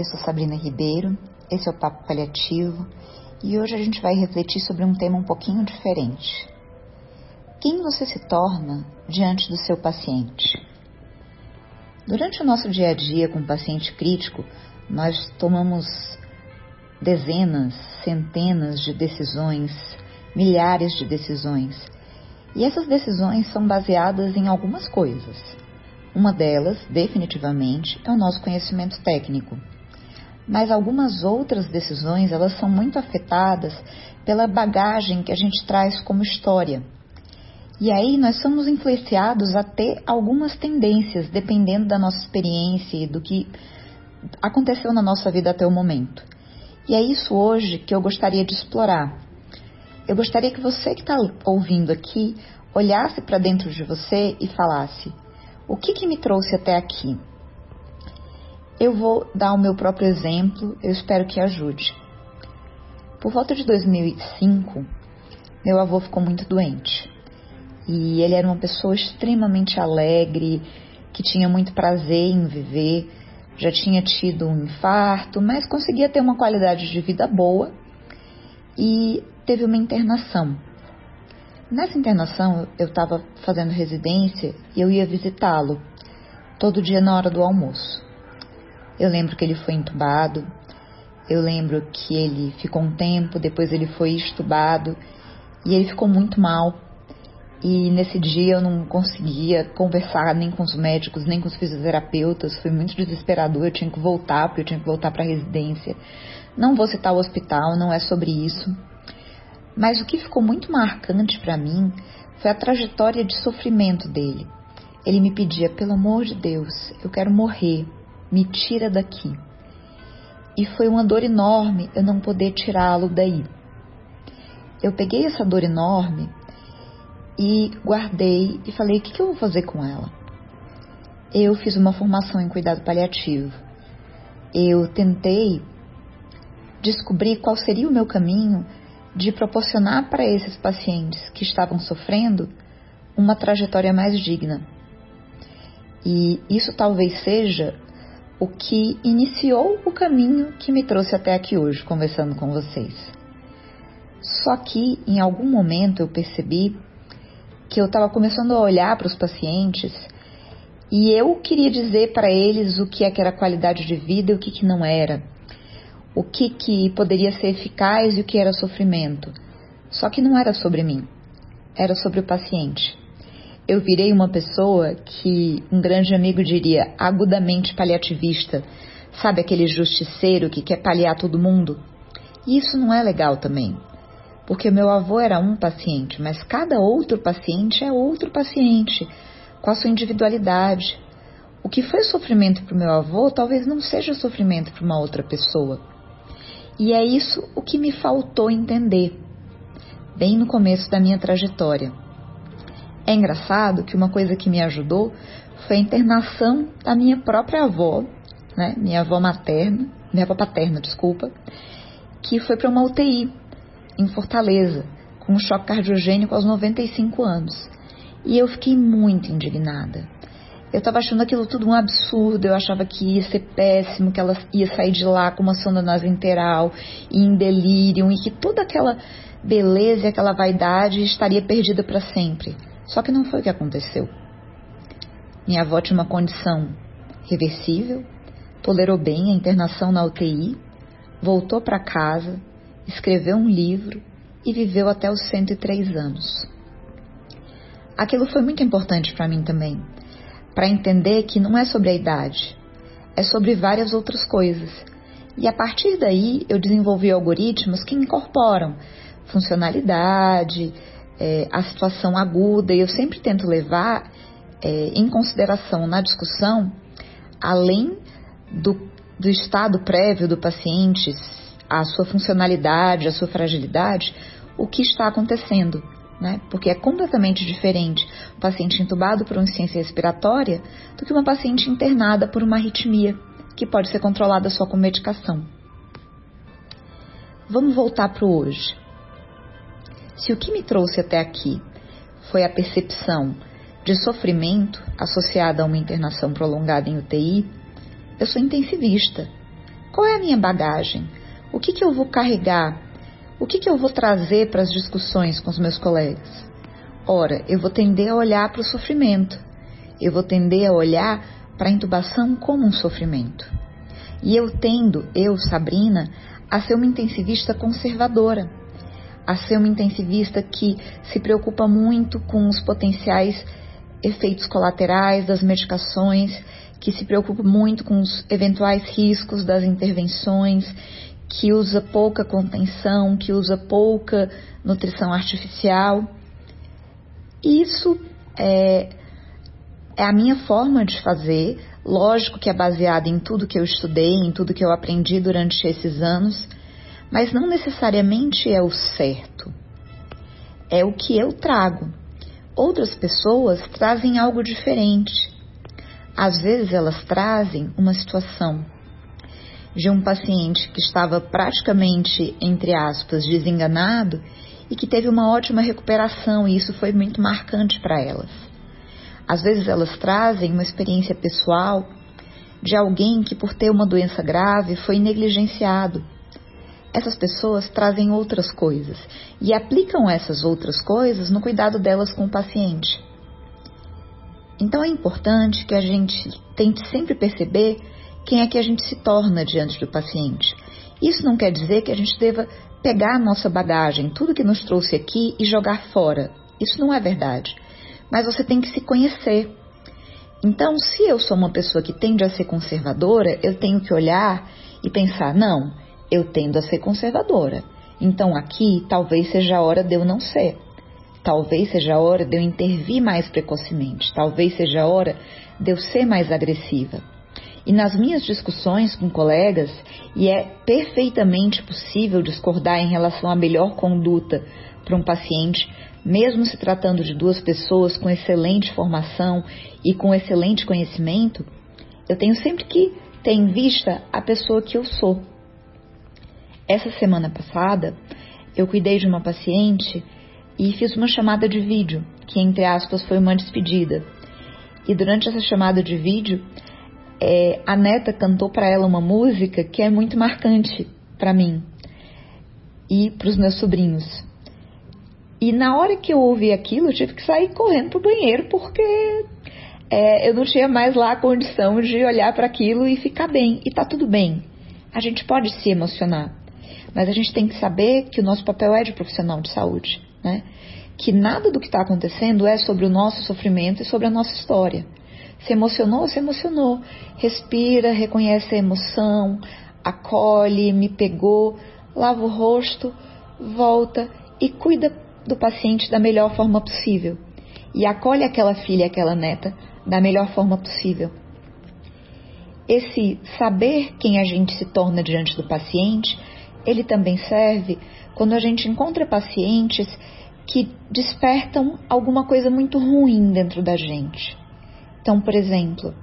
eu sou Sabrina Ribeiro, esse é o Papo Paliativo e hoje a gente vai refletir sobre um tema um pouquinho diferente. Quem você se torna diante do seu paciente? Durante o nosso dia a dia com o paciente crítico, nós tomamos dezenas, centenas de decisões, milhares de decisões. E essas decisões são baseadas em algumas coisas. Uma delas, definitivamente, é o nosso conhecimento técnico. Mas algumas outras decisões, elas são muito afetadas pela bagagem que a gente traz como história. E aí nós somos influenciados a ter algumas tendências, dependendo da nossa experiência e do que aconteceu na nossa vida até o momento. E é isso hoje que eu gostaria de explorar. Eu gostaria que você que está ouvindo aqui olhasse para dentro de você e falasse: o que, que me trouxe até aqui? Eu vou dar o meu próprio exemplo, eu espero que ajude. Por volta de 2005, meu avô ficou muito doente. E ele era uma pessoa extremamente alegre, que tinha muito prazer em viver, já tinha tido um infarto, mas conseguia ter uma qualidade de vida boa e teve uma internação. Nessa internação, eu estava fazendo residência e eu ia visitá-lo todo dia na hora do almoço. Eu lembro que ele foi entubado, eu lembro que ele ficou um tempo, depois ele foi estubado e ele ficou muito mal. E nesse dia eu não conseguia conversar nem com os médicos, nem com os fisioterapeutas, foi muito desesperador, eu tinha que voltar, porque eu tinha que voltar para a residência. Não vou citar o hospital, não é sobre isso. Mas o que ficou muito marcante para mim foi a trajetória de sofrimento dele. Ele me pedia, pelo amor de Deus, eu quero morrer, me tira daqui. E foi uma dor enorme eu não poder tirá-lo daí. Eu peguei essa dor enorme e guardei e falei: o que, que eu vou fazer com ela? Eu fiz uma formação em cuidado paliativo. Eu tentei descobrir qual seria o meu caminho de proporcionar para esses pacientes que estavam sofrendo uma trajetória mais digna. E isso talvez seja o que iniciou o caminho que me trouxe até aqui hoje, conversando com vocês. Só que em algum momento eu percebi que eu estava começando a olhar para os pacientes e eu queria dizer para eles o que é que era qualidade de vida e o que, que não era o que, que poderia ser eficaz e o que era sofrimento. Só que não era sobre mim, era sobre o paciente. Eu virei uma pessoa que um grande amigo diria agudamente paliativista, sabe aquele justiceiro que quer paliar todo mundo? E isso não é legal também, porque meu avô era um paciente, mas cada outro paciente é outro paciente, com a sua individualidade. O que foi sofrimento para o meu avô talvez não seja sofrimento para uma outra pessoa. E é isso o que me faltou entender, bem no começo da minha trajetória. É engraçado que uma coisa que me ajudou foi a internação da minha própria avó, né, minha avó materna, minha avó paterna, desculpa, que foi para uma UTI em Fortaleza, com um choque cardiogênico aos 95 anos. E eu fiquei muito indignada. Eu estava achando aquilo tudo um absurdo, eu achava que ia ser péssimo, que ela ia sair de lá com uma sonda nasointeral e em delírio, e que toda aquela beleza e aquela vaidade estaria perdida para sempre. Só que não foi o que aconteceu. Minha avó tinha uma condição reversível, tolerou bem a internação na UTI, voltou para casa, escreveu um livro e viveu até os 103 anos. Aquilo foi muito importante para mim também para entender que não é sobre a idade, é sobre várias outras coisas. E a partir daí eu desenvolvi algoritmos que incorporam funcionalidade, é, a situação aguda, e eu sempre tento levar é, em consideração na discussão, além do, do estado prévio do paciente, a sua funcionalidade, a sua fragilidade, o que está acontecendo né? Porque é completamente diferente um paciente entubado por uma insuficiência respiratória do que uma paciente internada por uma arritmia, que pode ser controlada só com medicação. Vamos voltar para o hoje. Se o que me trouxe até aqui foi a percepção de sofrimento associada a uma internação prolongada em UTI, eu sou intensivista. Qual é a minha bagagem? O que, que eu vou carregar? O que, que eu vou trazer para as discussões com os meus colegas? Ora, eu vou tender a olhar para o sofrimento. Eu vou tender a olhar para a intubação como um sofrimento. E eu tendo, eu, Sabrina, a ser uma intensivista conservadora, a ser uma intensivista que se preocupa muito com os potenciais efeitos colaterais das medicações, que se preocupa muito com os eventuais riscos das intervenções, que usa pouca contenção, que usa pouca nutrição artificial. Isso é, é a minha forma de fazer, lógico que é baseada em tudo que eu estudei, em tudo que eu aprendi durante esses anos, mas não necessariamente é o certo. É o que eu trago. Outras pessoas trazem algo diferente. Às vezes elas trazem uma situação de um paciente que estava praticamente, entre aspas, desenganado e que teve uma ótima recuperação, e isso foi muito marcante para elas. Às vezes elas trazem uma experiência pessoal de alguém que, por ter uma doença grave, foi negligenciado. Essas pessoas trazem outras coisas e aplicam essas outras coisas no cuidado delas com o paciente. Então é importante que a gente tente sempre perceber quem é que a gente se torna diante do paciente. Isso não quer dizer que a gente deva pegar a nossa bagagem, tudo que nos trouxe aqui e jogar fora. Isso não é verdade. Mas você tem que se conhecer. Então, se eu sou uma pessoa que tende a ser conservadora, eu tenho que olhar e pensar: não, eu tendo a ser conservadora. Então, aqui talvez seja a hora de eu não ser. Talvez seja a hora de eu intervir mais precocemente. Talvez seja a hora de eu ser mais agressiva. E nas minhas discussões com colegas, e é perfeitamente possível discordar em relação à melhor conduta para um paciente, mesmo se tratando de duas pessoas com excelente formação e com excelente conhecimento, eu tenho sempre que ter em vista a pessoa que eu sou. Essa semana passada, eu cuidei de uma paciente e fiz uma chamada de vídeo, que entre aspas foi uma despedida. E durante essa chamada de vídeo, é, a neta cantou para ela uma música que é muito marcante para mim e para os meus sobrinhos. E na hora que eu ouvi aquilo, eu tive que sair correndo pro banheiro porque é, eu não tinha mais lá a condição de olhar para aquilo e ficar bem. E tá tudo bem. A gente pode se emocionar, mas a gente tem que saber que o nosso papel é de profissional de saúde, né? Que nada do que está acontecendo é sobre o nosso sofrimento e sobre a nossa história. Se emocionou, se emocionou. Respira, reconhece a emoção, acolhe, me pegou, lava o rosto, volta e cuida do paciente da melhor forma possível. E acolhe aquela filha, aquela neta da melhor forma possível. Esse saber quem a gente se torna diante do paciente, ele também serve quando a gente encontra pacientes que despertam alguma coisa muito ruim dentro da gente. Então, por exemplo,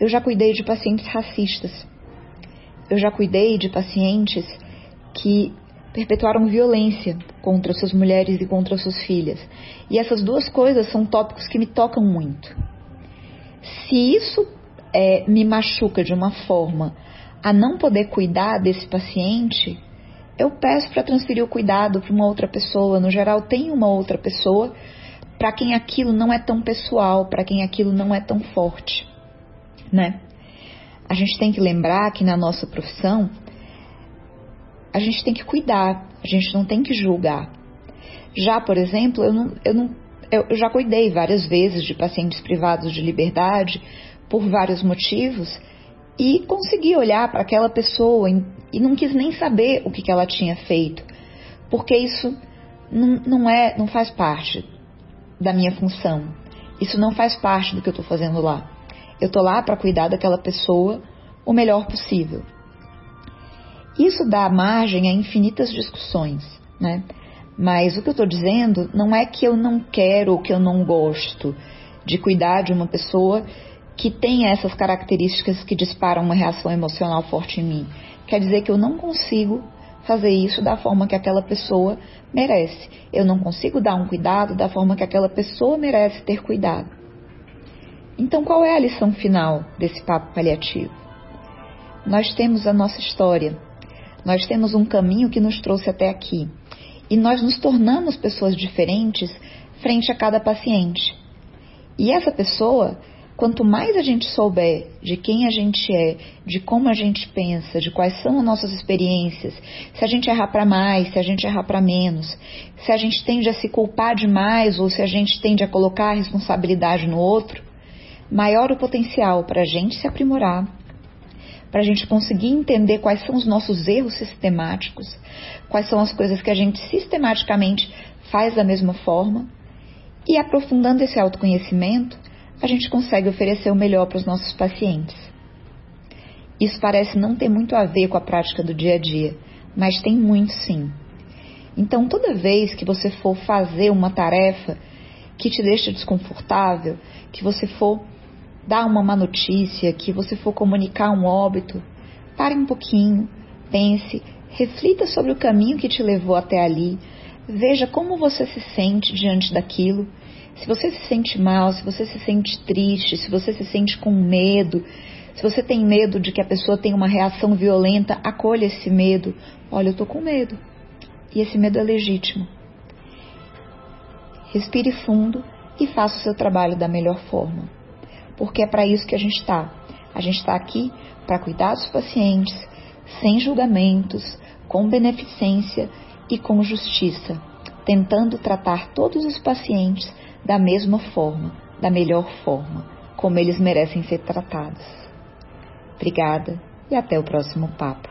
eu já cuidei de pacientes racistas. Eu já cuidei de pacientes que perpetuaram violência contra suas mulheres e contra suas filhas. E essas duas coisas são tópicos que me tocam muito. Se isso é, me machuca de uma forma a não poder cuidar desse paciente, eu peço para transferir o cuidado para uma outra pessoa. No geral, tem uma outra pessoa para quem aquilo não é tão pessoal, para quem aquilo não é tão forte, né? A gente tem que lembrar que na nossa profissão a gente tem que cuidar, a gente não tem que julgar. Já, por exemplo, eu, não, eu, não, eu já cuidei várias vezes de pacientes privados de liberdade por vários motivos e consegui olhar para aquela pessoa e não quis nem saber o que, que ela tinha feito, porque isso não, não é, não faz parte da minha função. Isso não faz parte do que eu estou fazendo lá. Eu estou lá para cuidar daquela pessoa o melhor possível. Isso dá margem a infinitas discussões, né? Mas o que eu estou dizendo não é que eu não quero ou que eu não gosto de cuidar de uma pessoa que tem essas características que disparam uma reação emocional forte em mim. Quer dizer que eu não consigo fazer isso da forma que aquela pessoa merece. Eu não consigo dar um cuidado da forma que aquela pessoa merece ter cuidado. Então, qual é a lição final desse papo paliativo? Nós temos a nossa história, nós temos um caminho que nos trouxe até aqui e nós nos tornamos pessoas diferentes frente a cada paciente. E essa pessoa, quanto mais a gente souber de quem a gente é, de como a gente pensa, de quais são as nossas experiências, se a gente errar para mais, se a gente errar para menos, se a gente tende a se culpar demais ou se a gente tende a colocar a responsabilidade no outro, maior o potencial para a gente se aprimorar, para a gente conseguir entender quais são os nossos erros sistemáticos, quais são as coisas que a gente sistematicamente faz da mesma forma. E aprofundando esse autoconhecimento, a gente consegue oferecer o melhor para os nossos pacientes. Isso parece não ter muito a ver com a prática do dia a dia, mas tem muito sim. Então, toda vez que você for fazer uma tarefa que te deixa desconfortável, que você for dar uma má notícia, que você for comunicar um óbito, pare um pouquinho, pense, reflita sobre o caminho que te levou até ali, veja como você se sente diante daquilo. Se você se sente mal, se você se sente triste, se você se sente com medo, se você tem medo de que a pessoa tenha uma reação violenta, acolha esse medo. Olha, eu tô com medo. E esse medo é legítimo. Respire fundo e faça o seu trabalho da melhor forma porque é para isso que a gente está. A gente está aqui para cuidar dos pacientes, sem julgamentos, com beneficência e com justiça, tentando tratar todos os pacientes da mesma forma, da melhor forma, como eles merecem ser tratados. Obrigada e até o próximo papo.